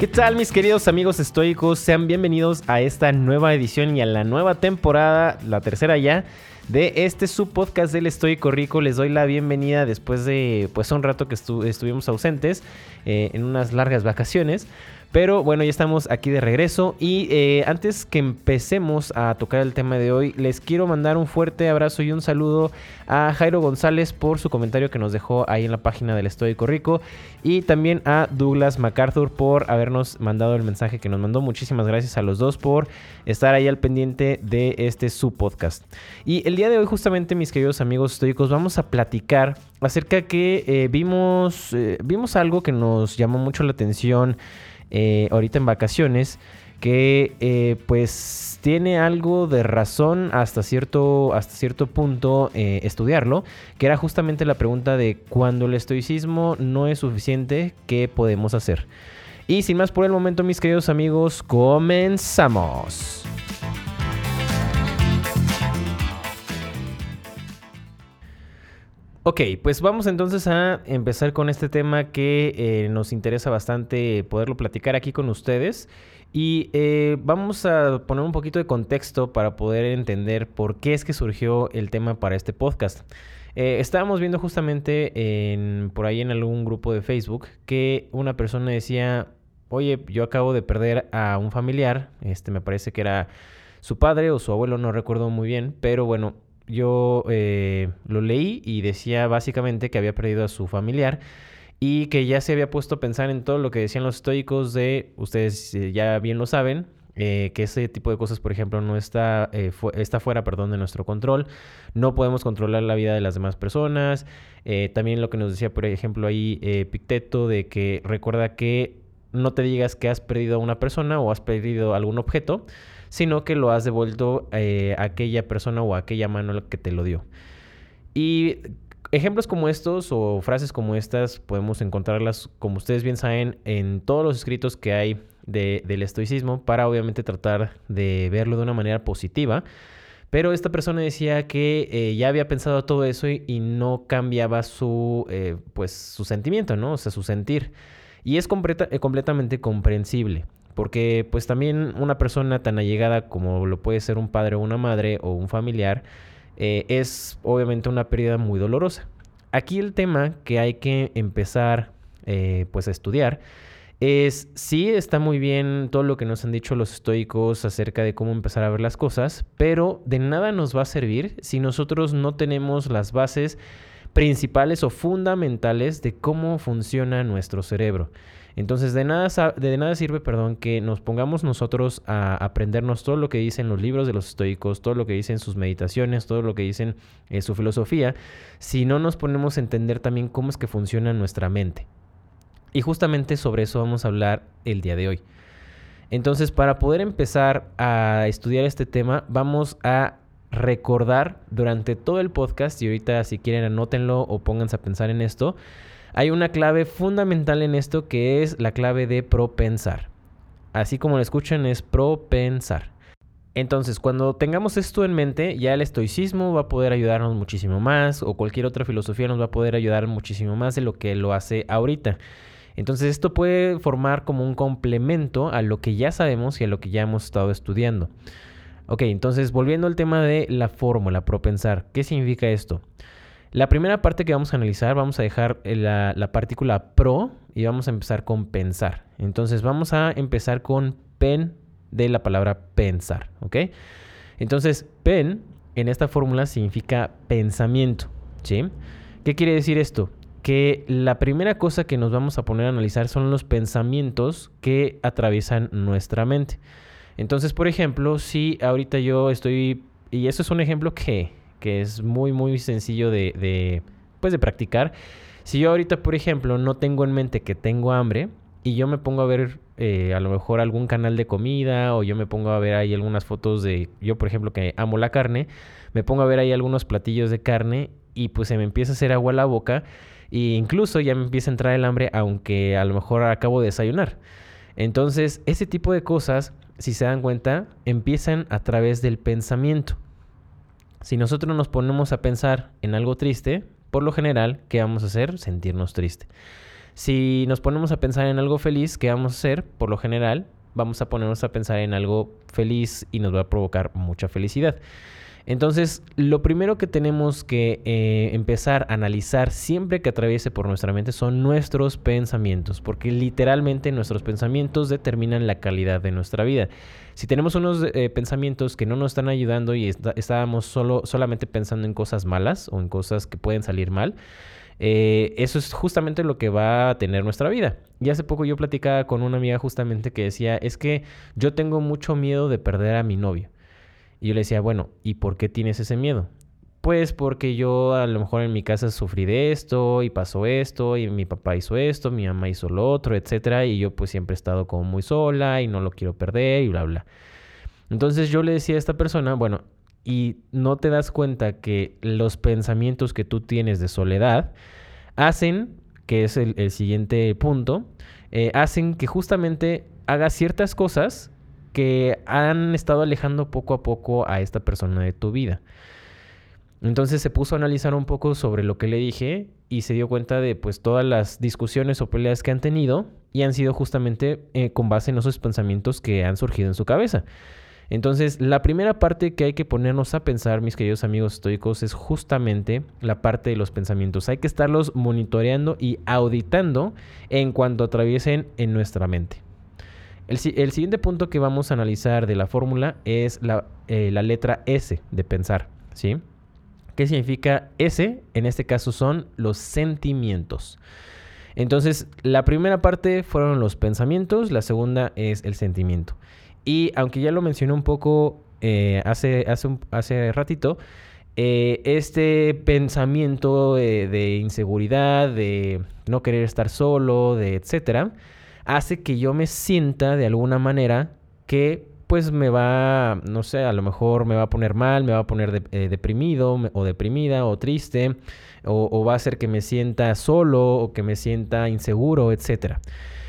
¿Qué tal mis queridos amigos estoicos? Sean bienvenidos a esta nueva edición y a la nueva temporada, la tercera ya, de este subpodcast del Estoico Rico. Les doy la bienvenida después de pues un rato que estuvimos ausentes eh, en unas largas vacaciones. Pero bueno, ya estamos aquí de regreso y eh, antes que empecemos a tocar el tema de hoy, les quiero mandar un fuerte abrazo y un saludo a Jairo González por su comentario que nos dejó ahí en la página del Estoico Rico y también a Douglas MacArthur por habernos mandado el mensaje que nos mandó. Muchísimas gracias a los dos por estar ahí al pendiente de este su podcast. Y el día de hoy justamente mis queridos amigos estoicos vamos a platicar acerca que eh, vimos, eh, vimos algo que nos llamó mucho la atención eh, ahorita en vacaciones, que eh, pues tiene algo de razón hasta cierto, hasta cierto punto eh, estudiarlo, que era justamente la pregunta de cuando el estoicismo no es suficiente, ¿qué podemos hacer? Y sin más por el momento, mis queridos amigos, comenzamos. Ok, pues vamos entonces a empezar con este tema que eh, nos interesa bastante poderlo platicar aquí con ustedes. Y eh, vamos a poner un poquito de contexto para poder entender por qué es que surgió el tema para este podcast. Eh, estábamos viendo justamente en, por ahí en algún grupo de Facebook que una persona decía, oye, yo acabo de perder a un familiar, este me parece que era su padre o su abuelo, no recuerdo muy bien, pero bueno, yo eh, lo leí y decía básicamente que había perdido a su familiar y que ya se había puesto a pensar en todo lo que decían los estoicos de, ustedes eh, ya bien lo saben, eh, que ese tipo de cosas, por ejemplo, no está, está fuera perdón, de nuestro control. No podemos controlar la vida de las demás personas. también lo que nos decía, por ejemplo, ahí Picteto, de que recuerda que no te digas que has perdido a una persona o has perdido algún objeto, sino que lo has devuelto eh, a aquella persona o a aquella mano que te lo dio. Y ejemplos como estos o frases como estas podemos encontrarlas, como ustedes bien saben, en todos los escritos que hay del estoicismo para obviamente tratar de verlo de una manera positiva. Pero esta persona decía que eh, ya había pensado todo eso y, no cambiaba su, eh, pues, su sentimiento, ¿no? O sea, su sentir. Y es completamente comprensible. Porque pues también una persona tan allegada como lo puede ser un padre o una madre o un familiar eh, es obviamente una pérdida muy dolorosa. Aquí el tema que hay que empezar eh, pues a estudiar es sí está muy bien todo lo que nos han dicho los estoicos acerca de cómo empezar a ver las cosas, pero de nada nos va a servir si nosotros no tenemos las bases principales o fundamentales de cómo funciona nuestro cerebro. Entonces, de nada, sirve, perdón, que nos pongamos nosotros a aprendernos todo lo que dicen los libros de los estoicos, todo lo que dicen sus meditaciones, todo lo que dicen eh, su filosofía, si no nos ponemos a entender también cómo es que funciona nuestra mente. Y justamente sobre eso vamos a hablar el día de hoy. Entonces, para poder empezar a estudiar este tema, vamos a recordar durante todo el podcast, y ahorita si quieren anótenlo o pónganse a pensar en esto, hay una clave fundamental en esto que es la clave de propensar. Así como lo escuchan, es propensar. Entonces, cuando tengamos esto en mente, ya el estoicismo va a poder ayudarnos muchísimo más, o cualquier otra filosofía nos va a poder ayudar muchísimo más de lo que lo hace ahorita. Entonces, esto puede formar como un complemento a lo que ya sabemos y a lo que ya hemos estado estudiando. Ok, entonces, volviendo al tema de la fórmula, propensar, ¿qué significa esto? La primera parte que vamos a analizar, vamos a dejar la, la, partícula pro y vamos a empezar con pensar. Entonces vamos a empezar con pen de la palabra pensar, ¿ok? Entonces, pen en esta fórmula significa pensamiento, ¿sí? ¿Qué quiere decir esto? Que la primera cosa que nos vamos a poner a analizar son los pensamientos que atraviesan nuestra mente. Entonces, por ejemplo, si ahorita yo estoy, y eso es un ejemplo que que es muy, muy sencillo de, pues de practicar. Si yo ahorita, por ejemplo, no tengo en mente que tengo hambre y yo me pongo a ver eh, a lo mejor algún canal de comida o yo me pongo a ver ahí algunas fotos de, yo por ejemplo que amo la carne, me pongo a ver ahí algunos platillos de carne y pues se me empieza a hacer agua a la boca e incluso ya me empieza a entrar el hambre aunque a lo mejor acabo de desayunar. Entonces, ese tipo de cosas, si se dan cuenta, empiezan a través del pensamiento. Si nosotros nos ponemos a pensar en algo triste, por lo general, ¿qué vamos a hacer? Sentirnos triste. Si nos ponemos a pensar en algo feliz, ¿qué vamos a hacer? Por lo general, vamos a ponernos a pensar en algo feliz y nos va a provocar mucha felicidad. Entonces, lo primero que tenemos que eh, empezar a analizar siempre que atraviese por nuestra mente son nuestros pensamientos, porque literalmente nuestros pensamientos determinan la calidad de nuestra vida. Si tenemos unos eh, pensamientos que no nos están ayudando y estábamos solo, solamente pensando en cosas malas o en cosas que pueden salir mal, eh, eso es justamente lo que va a tener nuestra vida. Y hace poco yo platicaba con una amiga justamente que decía, es que yo tengo mucho miedo de perder a mi novio. Y yo le decía, bueno, ¿y por qué tienes ese miedo? Pues porque yo a lo mejor en mi casa sufrí de esto y pasó esto y mi papá hizo esto, mi mamá hizo lo otro, etcétera, y yo pues siempre he estado como muy sola y no lo quiero perder y bla bla. Entonces yo le decía a esta persona, bueno, y no te das cuenta que los pensamientos que tú tienes de soledad hacen, que es el, siguiente punto, eh, hacen que justamente hagas ciertas cosas que han estado alejando poco a poco a esta persona de tu vida. Entonces se puso a analizar un poco sobre lo que le dije y se dio cuenta de pues todas las discusiones o peleas que han tenido y han sido justamente eh, con base en esos pensamientos que han surgido en su cabeza. Entonces, la primera parte que hay que ponernos a pensar, mis queridos amigos estoicos, es justamente la parte de los pensamientos. Hay que estarlos monitoreando y auditando en cuanto atraviesen en nuestra mente. El, siguiente punto que vamos a analizar de la fórmula es eh, la, letra S de pensar, ¿sí? ¿Qué significa S? En este caso son los sentimientos. Entonces, la primera parte fueron los pensamientos, la segunda es el sentimiento. Y aunque ya lo mencioné un poco eh, hace, hace, hace ratito, eh, este pensamiento de inseguridad, de no querer estar solo, de etcétera, hace que yo me sienta de alguna manera que pues me va, no sé, a lo mejor me va a poner mal, me va a poner eh, deprimido o deprimida o triste, o, va a hacer que me sienta solo o que me sienta inseguro, etc.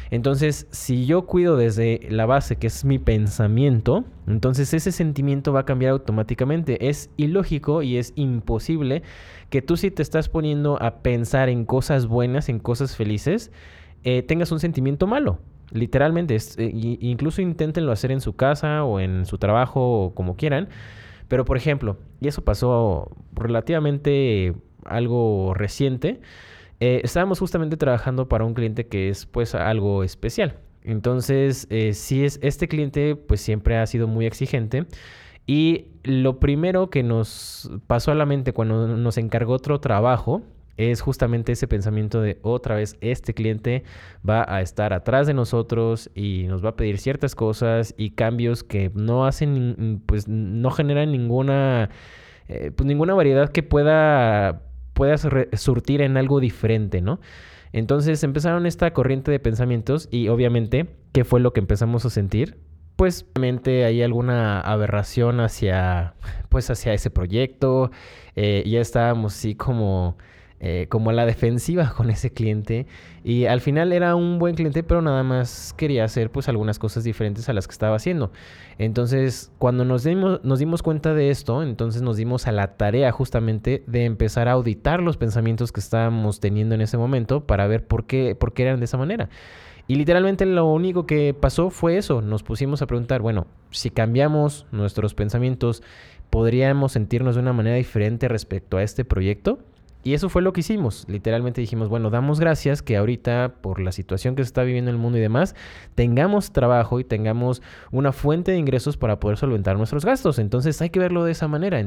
Entonces, si yo cuido desde la base que es mi pensamiento, entonces ese sentimiento va a cambiar automáticamente. Es ilógico y es imposible que tú si te estás poniendo a pensar en cosas buenas, en cosas felices, eh, tengas un sentimiento malo. Literalmente, eh, incluso inténtenlo hacer en su casa o en su trabajo o como quieran. Pero por ejemplo, y eso pasó relativamente algo reciente, eh, estábamos justamente trabajando para un cliente que es pues algo especial. Entonces, si es este cliente pues siempre ha sido muy exigente y lo primero que nos pasó a la mente cuando nos encargó otro trabajo es justamente ese pensamiento de otra vez este cliente va a estar atrás de nosotros y nos va a pedir ciertas cosas y cambios que no hacen, pues no generan ninguna, eh, pues ninguna variedad que pueda, pueda surtir en algo diferente, ¿no? Entonces empezaron esta corriente de pensamientos y obviamente, ¿qué fue lo que empezamos a sentir? Pues obviamente hay alguna aberración hacia, pues hacia ese proyecto, eh, ya estábamos así como eh, como a la defensiva con ese cliente. Y al final era un buen cliente, pero nada más quería hacer pues algunas cosas diferentes a las que estaba haciendo. Entonces, cuando nos dimos, nos dimos cuenta de esto, entonces nos dimos a la tarea justamente de empezar a auditar los pensamientos que estábamos teniendo en ese momento para ver por qué, por qué eran de esa manera. Y literalmente lo único que pasó fue eso. Nos pusimos a preguntar, bueno, si cambiamos nuestros pensamientos, ¿podríamos sentirnos de una manera diferente respecto a este proyecto? Y eso fue lo que hicimos. Literalmente dijimos, bueno, damos gracias que ahorita, por la situación que se está viviendo en el mundo y demás, tengamos trabajo y tengamos una fuente de ingresos para poder solventar nuestros gastos. Entonces hay que verlo de esa manera.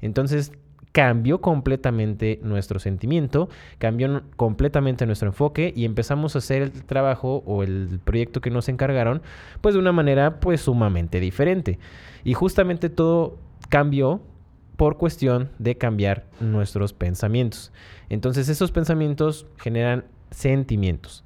Entonces cambió completamente nuestro sentimiento, cambió completamente nuestro enfoque y empezamos a hacer el trabajo o el proyecto que nos encargaron pues de una manera pues sumamente diferente. Y justamente todo cambió por cuestión de cambiar nuestros pensamientos. Entonces esos pensamientos generan sentimientos.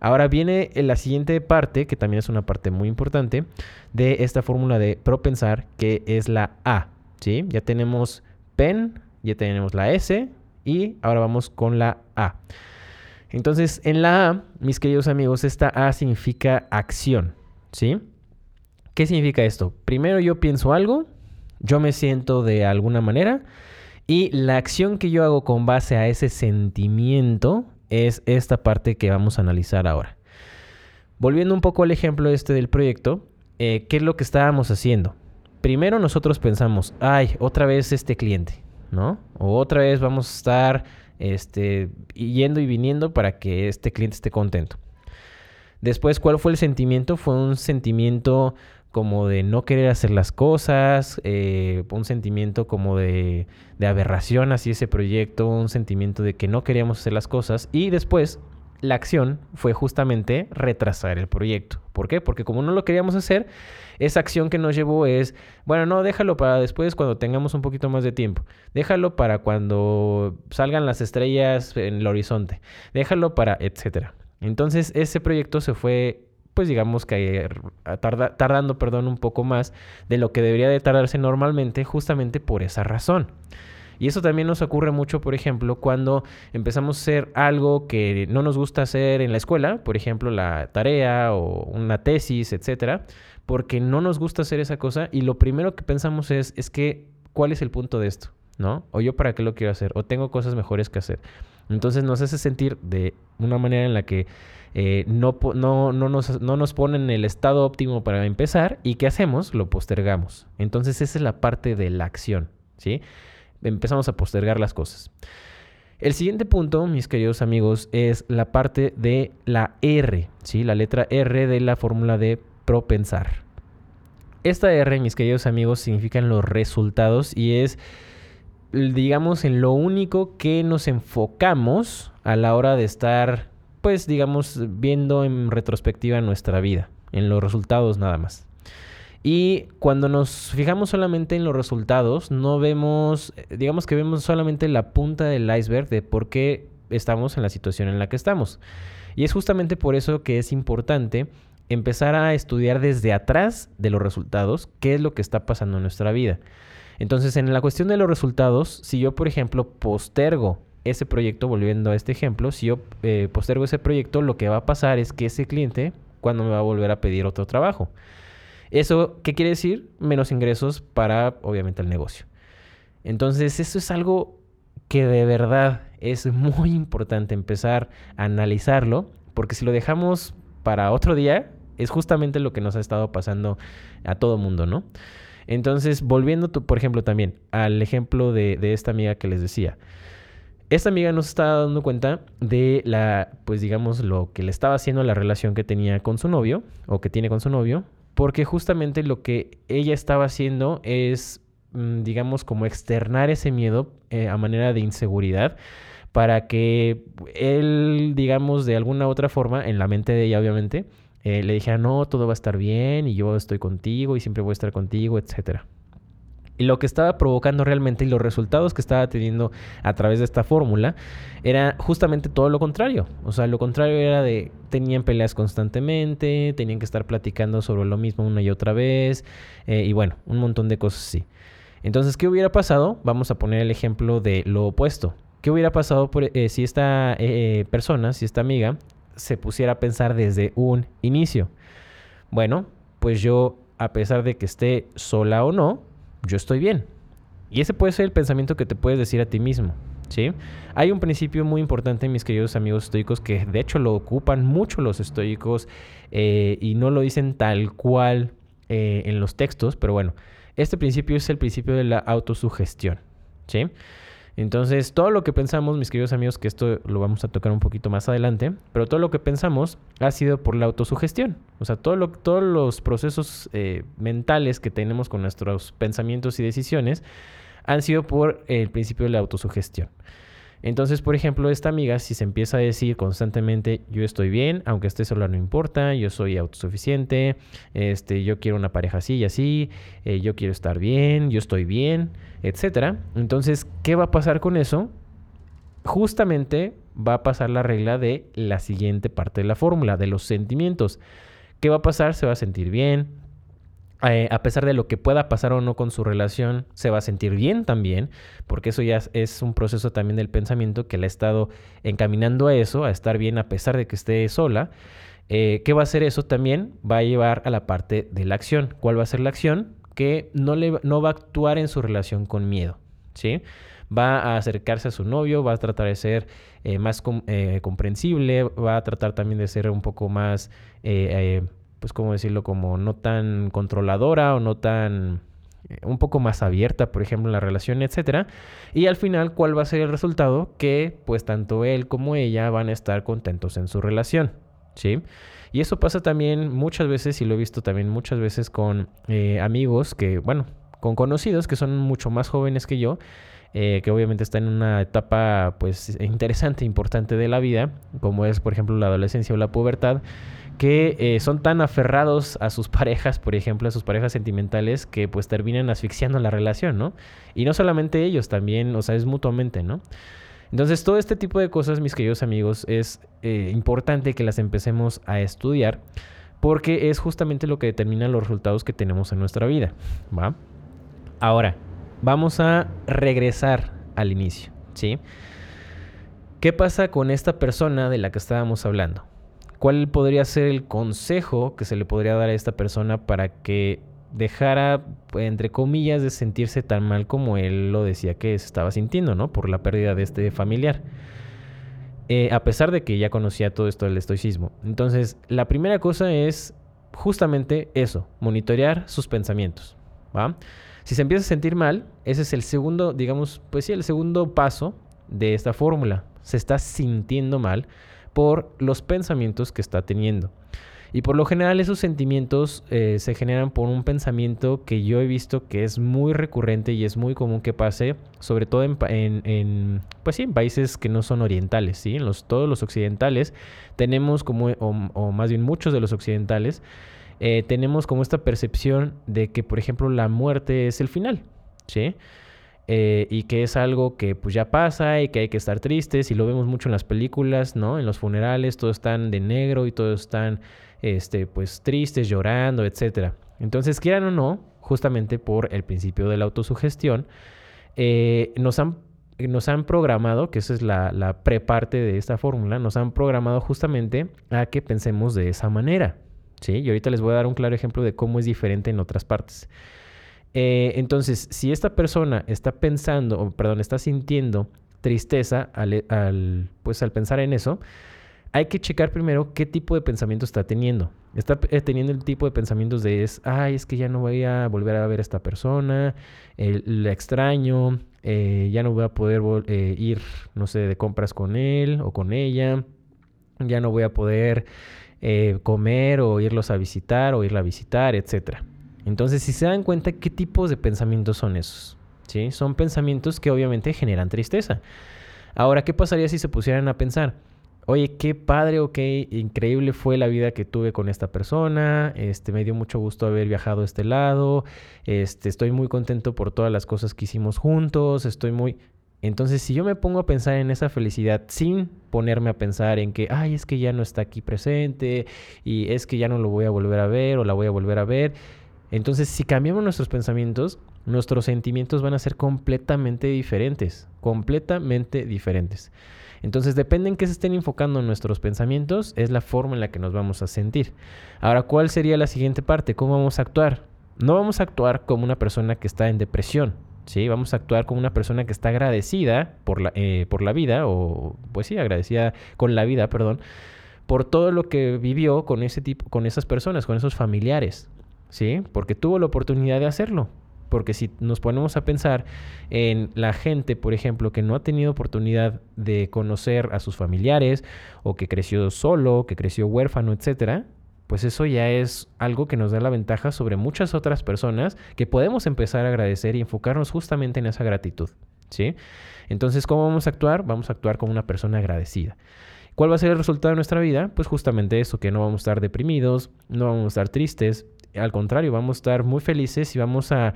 Ahora viene la siguiente parte, que también es una parte muy importante, de esta fórmula de propensar, que es la A. ¿sí? Ya tenemos pen, ya tenemos la S y ahora vamos con la A. Entonces, en la A, mis queridos amigos, esta A significa acción. ¿sí? ¿Qué significa esto? Primero yo pienso algo, yo me siento de alguna manera y la acción que yo hago con base a ese sentimiento es esta parte que vamos a analizar ahora. Volviendo un poco al ejemplo este del proyecto, eh, ¿qué es lo que estábamos haciendo? Primero nosotros pensamos, ay, otra vez este cliente, ¿no? O otra vez vamos a estar este, yendo y viniendo para que este cliente esté contento. Después, ¿cuál fue el sentimiento? Fue un sentimiento como de no querer hacer las cosas, eh, un sentimiento como de, de aberración hacia ese proyecto, un sentimiento de que no queríamos hacer las cosas y después la acción fue justamente retrasar el proyecto. ¿Por qué? Porque como no lo queríamos hacer, esa acción que nos llevó es, bueno, no, déjalo para después cuando tengamos un poquito más de tiempo. Déjalo para cuando salgan las estrellas en el horizonte. Déjalo para, etcétera. Entonces ese proyecto se fue pues digamos que tardando, perdón, un poco más de lo que debería de tardarse normalmente justamente por esa razón. Y eso también nos ocurre mucho, por ejemplo, cuando empezamos a hacer algo que no nos gusta hacer en la escuela, por ejemplo, la tarea o una tesis, etcétera, porque no nos gusta hacer esa cosa y lo primero que pensamos es, es que, ¿cuál es el punto de esto? ¿No? O yo para qué lo quiero hacer, o tengo cosas mejores que hacer. Entonces nos hace sentir de una manera en la que eh, no, no, no, nos, no nos ponen en el estado óptimo para empezar y ¿qué hacemos? Lo postergamos. Entonces esa es la parte de la acción, ¿sí? empezamos a postergar las cosas. El siguiente punto, mis queridos amigos, es la parte de la R, ¿sí? La letra R de la fórmula de propensar. Esta R, mis queridos amigos, significan los resultados y es, digamos, en lo único que nos enfocamos a la hora de estar, pues, digamos, viendo en retrospectiva nuestra vida, en los resultados nada más. Y cuando nos fijamos solamente en los resultados, no vemos, eh, digamos que vemos solamente la punta del iceberg de por qué estamos en la situación en la que estamos. Y es justamente por eso que es importante empezar a estudiar desde atrás de los resultados qué es lo que está pasando en nuestra vida. Entonces, en la cuestión de los resultados, si yo, por ejemplo, postergo ese proyecto, volviendo a este ejemplo, si yo eh, postergo ese proyecto, lo que va a pasar es que ese cliente, cuando me va a volver a pedir otro trabajo. ¿Eso qué quiere decir? Menos ingresos para, obviamente, el negocio. Entonces, eso es algo que de verdad es muy importante empezar a analizarlo, porque si lo dejamos para otro día, es justamente lo que nos ha estado pasando a todo mundo, ¿no? Entonces, volviendo, por ejemplo, también al ejemplo de, de esta amiga que les decía. Esta amiga nos estaba dando cuenta de la, pues digamos, lo que le estaba haciendo la relación que tenía con su novio, o que tiene con su novio, porque justamente lo que ella estaba haciendo es, mm, digamos, como externar ese miedo eh, a manera de inseguridad para que él, digamos, de alguna otra forma, en la mente de ella obviamente, eh, le dijera, no, todo va a estar bien y yo estoy contigo y siempre voy a estar contigo, etcétera. Y lo que estaba provocando realmente y los resultados que estaba teniendo a través de esta fórmula era justamente todo lo contrario. O sea, lo contrario era de tenían peleas constantemente, tenían que estar platicando sobre lo mismo una y otra vez eh, y bueno, un montón de cosas así. Entonces, ¿qué hubiera pasado? Vamos a poner el ejemplo de lo opuesto. ¿Qué hubiera pasado por, eh, si esta eh, persona, si esta amiga, se pusiera a pensar desde un inicio? Bueno, pues yo, a pesar de que esté sola o no, yo estoy bien. Y ese puede ser el pensamiento que te puedes decir a ti mismo. ¿sí? Hay un principio muy importante, mis queridos amigos estoicos, que de hecho lo ocupan mucho los estoicos eh, y no lo dicen tal cual eh, en los textos, pero bueno, este principio es el principio de la autosugestión. ¿sí? Entonces, todo lo que pensamos, mis queridos amigos, que esto lo vamos a tocar un poquito más adelante, pero todo lo que pensamos ha sido por la autosugestión. O sea, todo lo, todos los procesos eh, mentales que tenemos con nuestros pensamientos y decisiones han sido por el principio de la autosugestión. Entonces, por ejemplo, esta amiga, si se empieza a decir constantemente, yo estoy bien, aunque esté sola no importa, yo soy autosuficiente, este, yo quiero una pareja así y así, eh, yo quiero estar bien, yo estoy bien, etcétera. Entonces, ¿qué va a pasar con eso? Justamente va a pasar la regla de la siguiente parte de la fórmula, de los sentimientos. ¿Qué va a pasar? Se va a sentir bien, eh, a pesar de lo que pueda pasar o no con su relación, se va a sentir bien también, porque eso ya es un proceso también del pensamiento que le ha estado encaminando a eso, a estar bien a pesar de que esté sola. Eh, ¿Qué va a hacer eso también? Va a llevar a la parte de la acción. ¿Cuál va a ser la acción? Que no, le, no va a actuar en su relación con miedo, ¿sí? va a acercarse a su novio, va a tratar de ser eh, más comprensible, va a tratar también de ser un poco más, pues, ¿cómo decirlo? Como no tan controladora o no tan un poco más abierta, por ejemplo, en la relación, etcétera. Y al final, ¿cuál va a ser el resultado? Que pues tanto él como ella van a estar contentos en su relación, ¿sí? Y eso pasa también muchas veces, y lo he visto también muchas veces con amigos que, bueno, con conocidos que son mucho más jóvenes que yo, eh, que obviamente están en una etapa pues interesante, importante de la vida, como es por ejemplo la adolescencia o la pubertad, que eh, son tan aferrados a sus parejas, por ejemplo, a sus parejas sentimentales, que pues terminan asfixiando la relación, ¿no? Y no solamente ellos, también, o sea, es mutuamente, ¿no? Entonces, todo este tipo de cosas, mis queridos amigos, es eh, importante que las empecemos a estudiar porque es justamente lo que determina los resultados que tenemos en nuestra vida, ¿va? Ahora, vamos a regresar al inicio, ¿sí? ¿Qué pasa con esta persona de la que estábamos hablando? ¿Cuál podría ser el consejo que se le podría dar a esta persona para que dejara, entre comillas, de sentirse tan mal como él lo decía que se estaba sintiendo, ¿no? Por la pérdida de este familiar. Eh, a pesar de que ya conocía todo esto del estoicismo. Entonces, la primera cosa es justamente eso, monitorear sus pensamientos. Si se empieza a sentir mal, ese es el segundo, digamos, pues sí, el segundo paso de esta fórmula. Se está sintiendo mal por los pensamientos que está teniendo. Y por lo general esos sentimientos eh, se generan por un pensamiento que yo he visto que es muy recurrente y es muy común que pase, sobre todo en, pues sí, en países que no son orientales, ¿sí? En los, todos los occidentales tenemos como, o más bien muchos de los occidentales, eh, tenemos como esta percepción de que, por ejemplo, la muerte es el final, ¿sí? Eh, y que es algo que pues ya pasa y que hay que estar tristes y lo vemos mucho en las películas, ¿no? En los funerales todos están de negro y todos están, este, pues tristes, llorando, etc. Entonces, quieran o no, justamente por el principio de la autosugestión, eh, nos han nos han programado, que esa es la, la preparte de esta fórmula, nos han programado justamente a que pensemos de esa manera. ¿sí? Y ahorita les voy a dar un claro ejemplo de cómo es diferente en otras partes. Eh, entonces, si esta persona está pensando, o perdón, está sintiendo tristeza al, pues, al pensar en eso, hay que checar primero qué tipo de pensamiento está teniendo. Está eh, teniendo el tipo de pensamientos de es, ay, es que ya no voy a volver a ver a esta persona, la extraño, eh, ya no voy a poder ir, no sé, de compras con él o con ella, ya no voy a poder eh, comer o irlos a visitar o irla a visitar, etc. Entonces, si se dan cuenta, ¿qué tipos de pensamientos son esos? ¿Sí? Son pensamientos que obviamente generan tristeza. Ahora, ¿qué pasaría si se pusieran a pensar? Oye, qué padre o qué increíble fue la vida que tuve con esta persona. Este, me dio mucho gusto haber viajado a este lado. Este, estoy muy contento por todas las cosas que hicimos juntos. Estoy muy. Entonces, si yo me pongo a pensar en esa felicidad sin ponerme a pensar en que, ay, es que ya no está aquí presente y es que ya no lo voy a volver a ver o la voy a volver a ver, entonces si cambiamos nuestros pensamientos, nuestros sentimientos van a ser completamente diferentes, completamente diferentes. Entonces, depende en qué se estén enfocando nuestros pensamientos, es la forma en la que nos vamos a sentir. Ahora, ¿cuál sería la siguiente parte? ¿Cómo vamos a actuar? No vamos a actuar como una persona que está en depresión, ¿sí? Vamos a actuar como una persona que está agradecida por la, eh, por la vida, o pues sí, agradecida con la vida, perdón, por todo lo que vivió con ese tipo, con esas personas, con esos familiares, ¿sí? Porque tuvo la oportunidad de hacerlo. Porque si nos ponemos a pensar en la gente, por ejemplo, que no ha tenido oportunidad de conocer a sus familiares, o que creció solo, que creció huérfano, etcétera, pues eso ya es algo que nos da la ventaja sobre muchas otras personas que podemos empezar a agradecer y enfocarnos justamente en esa gratitud, ¿sí? Entonces, ¿cómo vamos a actuar? Vamos a actuar como una persona agradecida. ¿Cuál va a ser el resultado de nuestra vida? Pues justamente eso, que no vamos a estar deprimidos, no vamos a estar tristes, al contrario, vamos a estar muy felices y vamos a,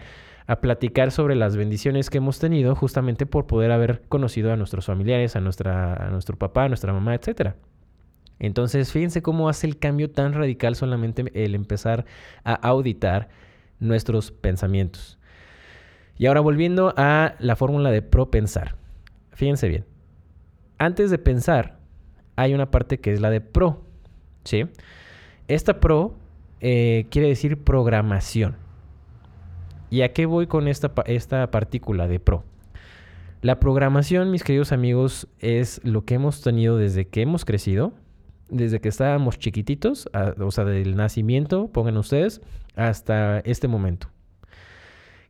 a platicar sobre las bendiciones que hemos tenido justamente por poder haber conocido a nuestros familiares, a, nuestra, a nuestro papá, a nuestra mamá, etcétera. Entonces, fíjense cómo hace el cambio tan radical solamente el empezar a auditar nuestros pensamientos. Y ahora volviendo a la fórmula de propensar. Fíjense bien. Antes de pensar, hay una parte que es la de pro. ¿sí? Esta pro eh, quiere decir programación. ¿Y a qué voy con esta, esta partícula de pro? La programación, mis queridos amigos, es lo que hemos tenido desde que hemos crecido, desde que estábamos chiquititos, o sea, del nacimiento, pongan ustedes, hasta este momento.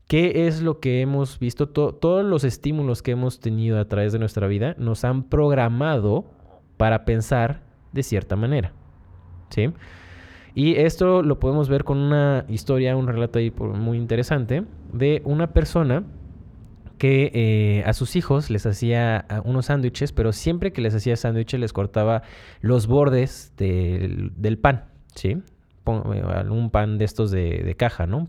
¿Qué es lo que hemos visto? todos los estímulos que hemos tenido a través de nuestra vida nos han programado para pensar de cierta manera. ¿Sí? Y esto lo podemos ver con una historia, un relato ahí muy interesante de una persona que eh, a sus hijos les hacía unos sándwiches, pero siempre que les hacía sándwiches les cortaba los bordes del, pan, ¿sí? Un pan de estos de, caja, ¿no?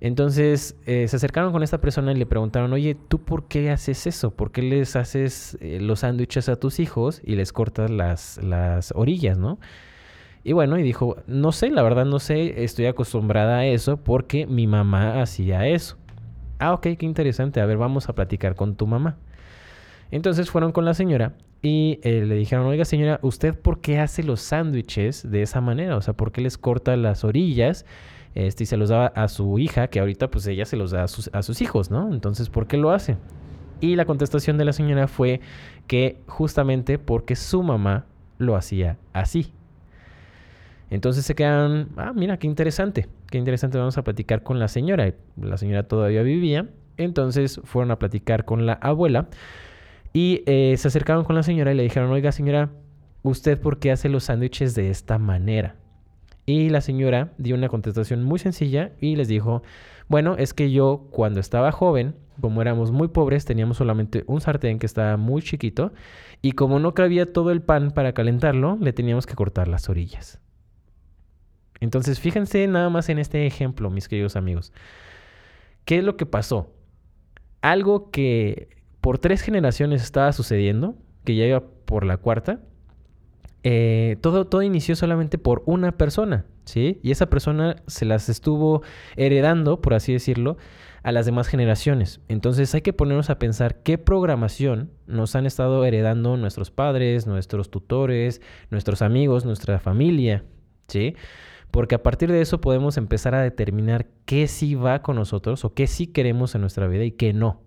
Entonces eh, se acercaron con esta persona y le preguntaron, oye, ¿tú por qué haces eso? ¿Por qué les haces eh, los sándwiches a tus hijos y les cortas las, las orillas, ¿no? Y bueno, y dijo, no sé, la verdad no sé, estoy acostumbrada a eso porque mi mamá hacía eso. Ah, ok, qué interesante. A ver, vamos a platicar con tu mamá. Entonces fueron con la señora y eh, le dijeron, oiga señora, ¿usted por qué hace los sándwiches de esa manera? O sea, ¿por qué les corta las orillas? Este, y se los daba a su hija, que ahorita pues ella se los da a sus, a sus hijos, ¿no? Entonces, ¿por qué lo hace? Y la contestación de la señora fue que justamente porque su mamá lo hacía así. Entonces se quedan, ah, mira, qué interesante, qué interesante, vamos a platicar con la señora. La señora todavía vivía, entonces fueron a platicar con la abuela y eh, se acercaron con la señora y le dijeron, oiga señora, ¿usted por qué hace los sándwiches de esta manera? Y la señora dio una contestación muy sencilla y les dijo, bueno, es que yo cuando estaba joven, como éramos muy pobres, teníamos solamente un sartén que estaba muy chiquito y como no cabía todo el pan para calentarlo, le teníamos que cortar las orillas. Entonces, fíjense nada más en este ejemplo, mis queridos amigos. ¿Qué es lo que pasó? Algo que por tres generaciones estaba sucediendo, que ya iba por la cuarta, eh, todo, todo inició solamente por una persona, ¿sí? Y esa persona se las estuvo heredando, por así decirlo, a las demás generaciones. Entonces hay que ponernos a pensar qué programación nos han estado heredando nuestros padres, nuestros tutores, nuestros amigos, nuestra familia, ¿sí? Porque a partir de eso podemos empezar a determinar qué sí va con nosotros o qué sí queremos en nuestra vida y qué no.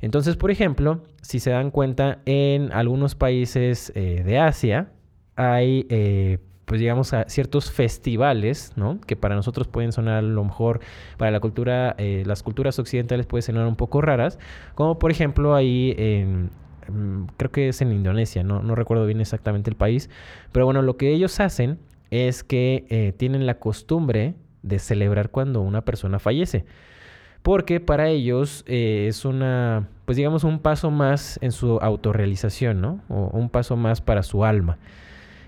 Entonces, por ejemplo, si se dan cuenta, en algunos países eh, de Asia hay, eh, pues digamos, ciertos festivales, ¿no? Que para nosotros pueden sonar a lo mejor, para la cultura, eh, las culturas occidentales pueden sonar un poco raras, como por ejemplo ahí en, mm, creo que es en Indonesia, ¿no? no recuerdo bien exactamente el país, pero bueno, lo que ellos hacen es que eh, tienen la costumbre de celebrar cuando una persona fallece. Porque para ellos eh, es una, pues digamos, un paso más en su autorrealización, ¿no? O un paso más para su alma.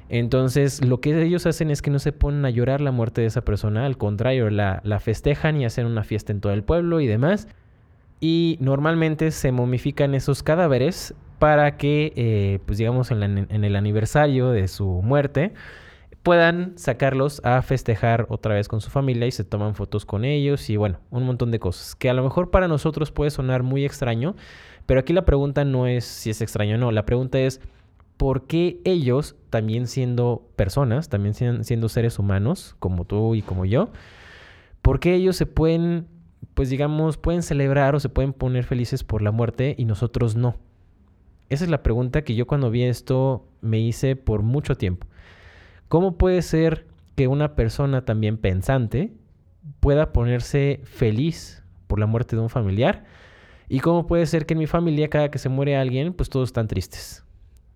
Entonces, lo que ellos hacen es que no se ponen a llorar la muerte de esa persona, al contrario, la, festejan y hacen una fiesta en todo el pueblo y demás. Y normalmente se momifican esos cadáveres para que, eh, pues digamos, en el aniversario de su muerte, puedan sacarlos a festejar otra vez con su familia y se toman fotos con ellos y bueno, un montón de cosas que a lo mejor para nosotros puede sonar muy extraño, pero aquí la pregunta no es si es extraño o no, la pregunta es ¿por qué ellos, también siendo personas, también siendo seres humanos, como tú y como yo, por qué ellos se pueden, pues digamos, pueden celebrar o se pueden poner felices por la muerte y nosotros no? Esa es la pregunta que yo cuando vi esto me hice por mucho tiempo. ¿Cómo puede ser que una persona también pensante pueda ponerse feliz por la muerte de un familiar? ¿Y cómo puede ser que en mi familia cada que se muere alguien, pues todos están tristes?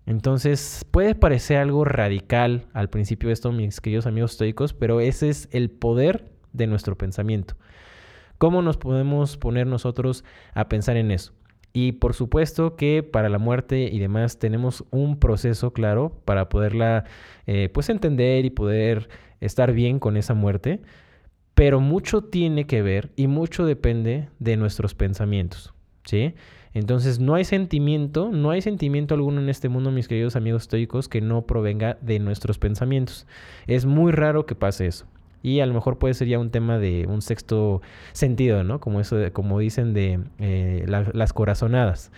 Entonces puede parecer algo radical al principio de esto, mis queridos amigos estoicos, pero ese es el poder de nuestro pensamiento. ¿Cómo nos podemos poner nosotros a pensar en eso? Y por supuesto que para la muerte y demás tenemos un proceso claro para poderla eh, pues entender y poder estar bien con esa muerte. Pero mucho tiene que ver y mucho depende de nuestros pensamientos. ¿Sí? Entonces no hay sentimiento, no hay sentimiento alguno en este mundo, mis queridos amigos estoicos, que no provenga de nuestros pensamientos. Es muy raro que pase eso. Y a lo mejor puede ser ya un tema de un sexto sentido, ¿no? Como, eso, como dicen de eh, las corazonadas.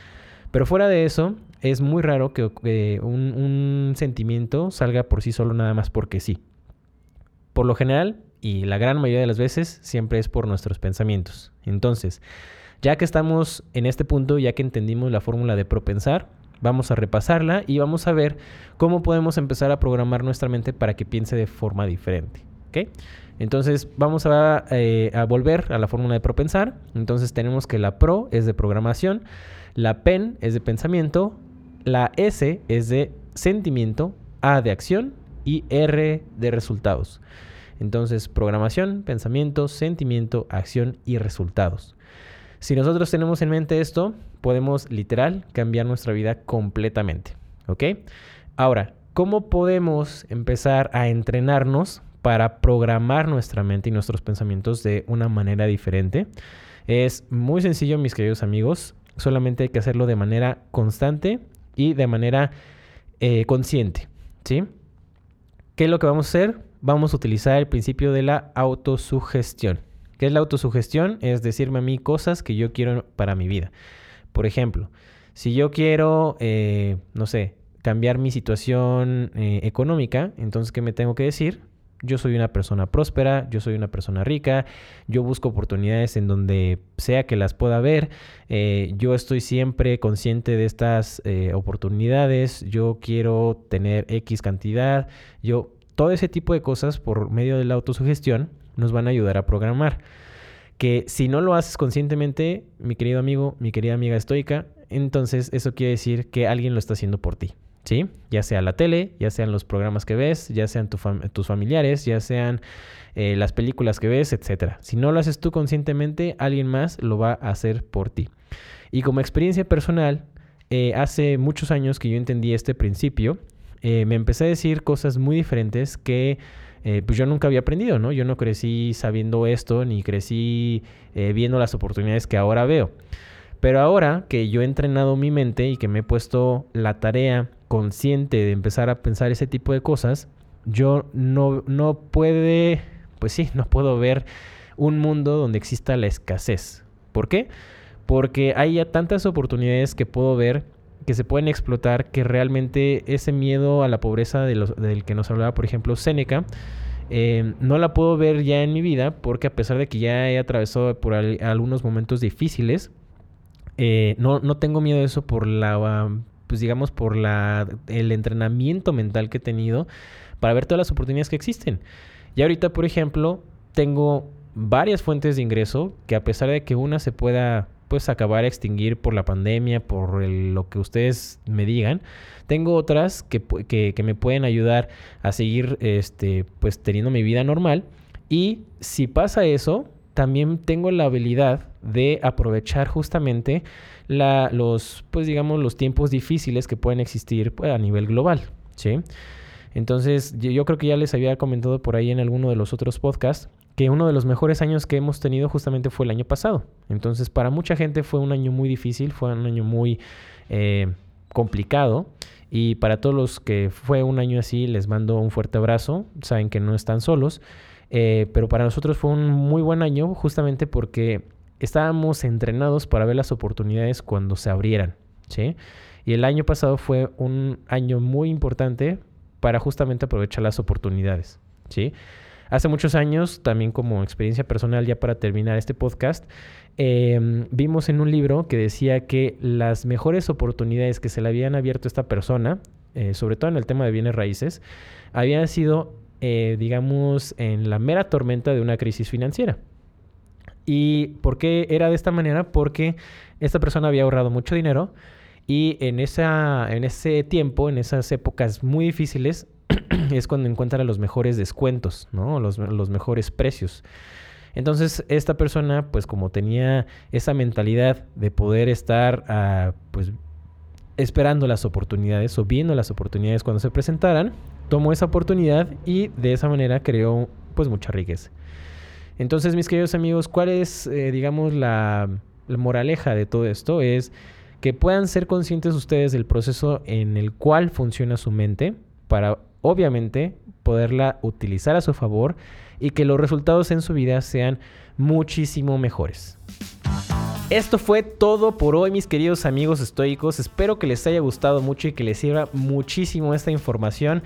Pero fuera de eso, es muy raro que un sentimiento salga por sí solo nada más porque sí. Por lo general, y la gran mayoría de las veces, siempre es por nuestros pensamientos. Entonces, Ya que estamos en este punto, ya que entendimos la fórmula de propensar, vamos a repasarla y vamos a ver cómo podemos empezar a programar nuestra mente para que piense de forma diferente. ¿Ok? Entonces vamos a, eh, a, volver a la fórmula de propensar. Entonces tenemos que la pro es de programación, la pen es de pensamiento, la S es de sentimiento, A de acción y R de resultados. Entonces programación, pensamiento, sentimiento, acción y resultados. Si nosotros tenemos en mente esto, podemos literal cambiar nuestra vida completamente. ¿Ok? Ahora, ¿cómo podemos empezar a entrenarnos para programar nuestra mente y nuestros pensamientos de una manera diferente? Es muy sencillo, mis queridos amigos. Solamente hay que hacerlo de manera constante y de manera eh, consciente. ¿Sí? ¿Qué es lo que vamos a hacer? Vamos a utilizar el principio de la autosugestión. ¿Qué es la autosugestión? Es decirme a mí cosas que yo quiero para mi vida. Por ejemplo, si yo quiero, eh, no sé, cambiar mi situación eh, económica, entonces, ¿qué me tengo que decir? Yo soy una persona próspera, yo soy una persona rica, yo busco oportunidades en donde sea que las pueda ver, eh, yo estoy siempre consciente de estas oportunidades, yo quiero tener X cantidad, yo, todo ese tipo de cosas por medio de la autosugestión nos van a ayudar a programar. Que si no lo haces conscientemente, mi querido amigo, mi querida amiga estoica, entonces eso quiere decir que alguien lo está haciendo por ti. ¿Sí? Ya sea la tele, ya sean los programas que ves, ya sean tus familiares, ya sean eh, las películas que ves, etc. Si no lo haces tú conscientemente, alguien más lo va a hacer por ti. Y como experiencia personal, eh, hace muchos años que yo entendí este principio, eh, me empecé a decir cosas muy diferentes que pues yo nunca había aprendido, ¿no? Yo no crecí sabiendo esto, ni crecí viendo las oportunidades que ahora veo. Pero ahora que yo he entrenado mi mente y que me he puesto la tarea consciente de empezar a pensar ese tipo de cosas, yo no, no puede, pues sí, no puedo ver un mundo donde exista la escasez. ¿Por qué? Porque hay ya tantas oportunidades que puedo ver que se pueden explotar, que realmente ese miedo a la pobreza del que nos hablaba, por ejemplo, Seneca, eh, no la puedo ver ya en mi vida porque a pesar de que ya he atravesado por algunos momentos difíciles, eh, no, no, tengo miedo de eso por la, pues digamos, por la, el entrenamiento mental que he tenido para ver todas las oportunidades que existen. Y ahorita, por ejemplo, tengo varias fuentes de ingreso que a pesar de que una se pueda pues acabar a extinguir por la pandemia, por lo que ustedes me digan. Tengo otras que, que, me pueden ayudar a seguir este, pues teniendo mi vida normal. Y si pasa eso, también tengo la habilidad de aprovechar justamente la, los, pues digamos, los tiempos difíciles que pueden existir pues, a nivel global, ¿sí? Entonces, yo creo que ya les había comentado por ahí en alguno de los otros podcasts que uno de los mejores años que hemos tenido justamente fue el año pasado. Entonces, para mucha gente fue un año muy difícil, fue un año muy eh, complicado. Y para todos los que fue un año así, les mando un fuerte abrazo. Saben que no están solos. Eh, pero para nosotros fue un muy buen año justamente porque estábamos entrenados para ver las oportunidades cuando se abrieran. ¿sí? Y el año pasado fue un año muy importante para justamente aprovechar las oportunidades. ¿sí? Hace muchos años, también como experiencia personal, ya para terminar este podcast, em, vimos en un libro que decía que las mejores oportunidades que se le habían abierto a esta persona, eh, sobre todo en el tema de bienes raíces, habían sido, eh, digamos, en la mera tormenta de una crisis financiera. ¿Y por qué era de esta manera? Porque esta persona había ahorrado mucho dinero y en, esa, en ese tiempo, en esas épocas muy difíciles, es cuando encuentra los mejores descuentos, ¿no? Los, mejores precios. Entonces, esta persona, pues como tenía esa mentalidad de poder estar, ah, pues, esperando las oportunidades o viendo las oportunidades cuando se presentaran, tomó esa oportunidad y de esa manera creó, pues, mucha riqueza. Entonces, mis queridos amigos, ¿cuál es, eh, digamos, la, la moraleja de todo esto? Es que puedan ser conscientes ustedes del proceso en el cual funciona su mente para obviamente poderla utilizar a su favor y que los resultados en su vida sean muchísimo mejores. Esto fue todo por hoy, mis queridos amigos estoicos. Espero que les haya gustado mucho y que les sirva muchísimo esta información.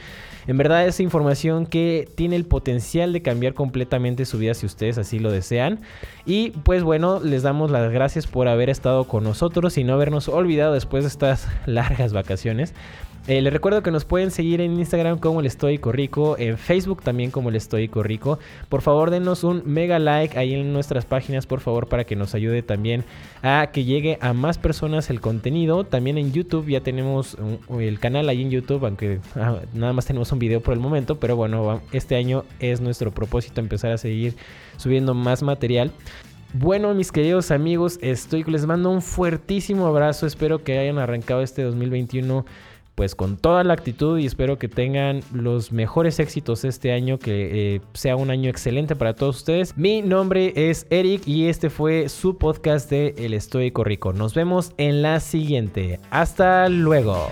En verdad es información que tiene el potencial de cambiar completamente su vida si ustedes así lo desean. Y pues bueno, les damos las gracias por haber estado con nosotros y no habernos olvidado después de estas largas vacaciones. Eh, les recuerdo que nos pueden seguir en Instagram como el Estoico Rico, en Facebook también como el Estoico Rico. Por favor, denos un mega like ahí en nuestras páginas, por favor, para que nos ayude también a que llegue a más personas el contenido. También en YouTube ya tenemos el canal ahí en YouTube, aunque ah, nada más tenemos un video por el momento, pero bueno, este año es nuestro propósito empezar a seguir subiendo más material. Bueno, mis queridos amigos, estoy les mando un fuertísimo abrazo. Espero que hayan arrancado este 2021 pues con toda la actitud y espero que tengan los mejores éxitos este año, que eh, sea un año excelente para todos ustedes. Mi nombre es Eric y este fue su podcast de El Estoico Rico. Nos vemos en la siguiente. Hasta luego.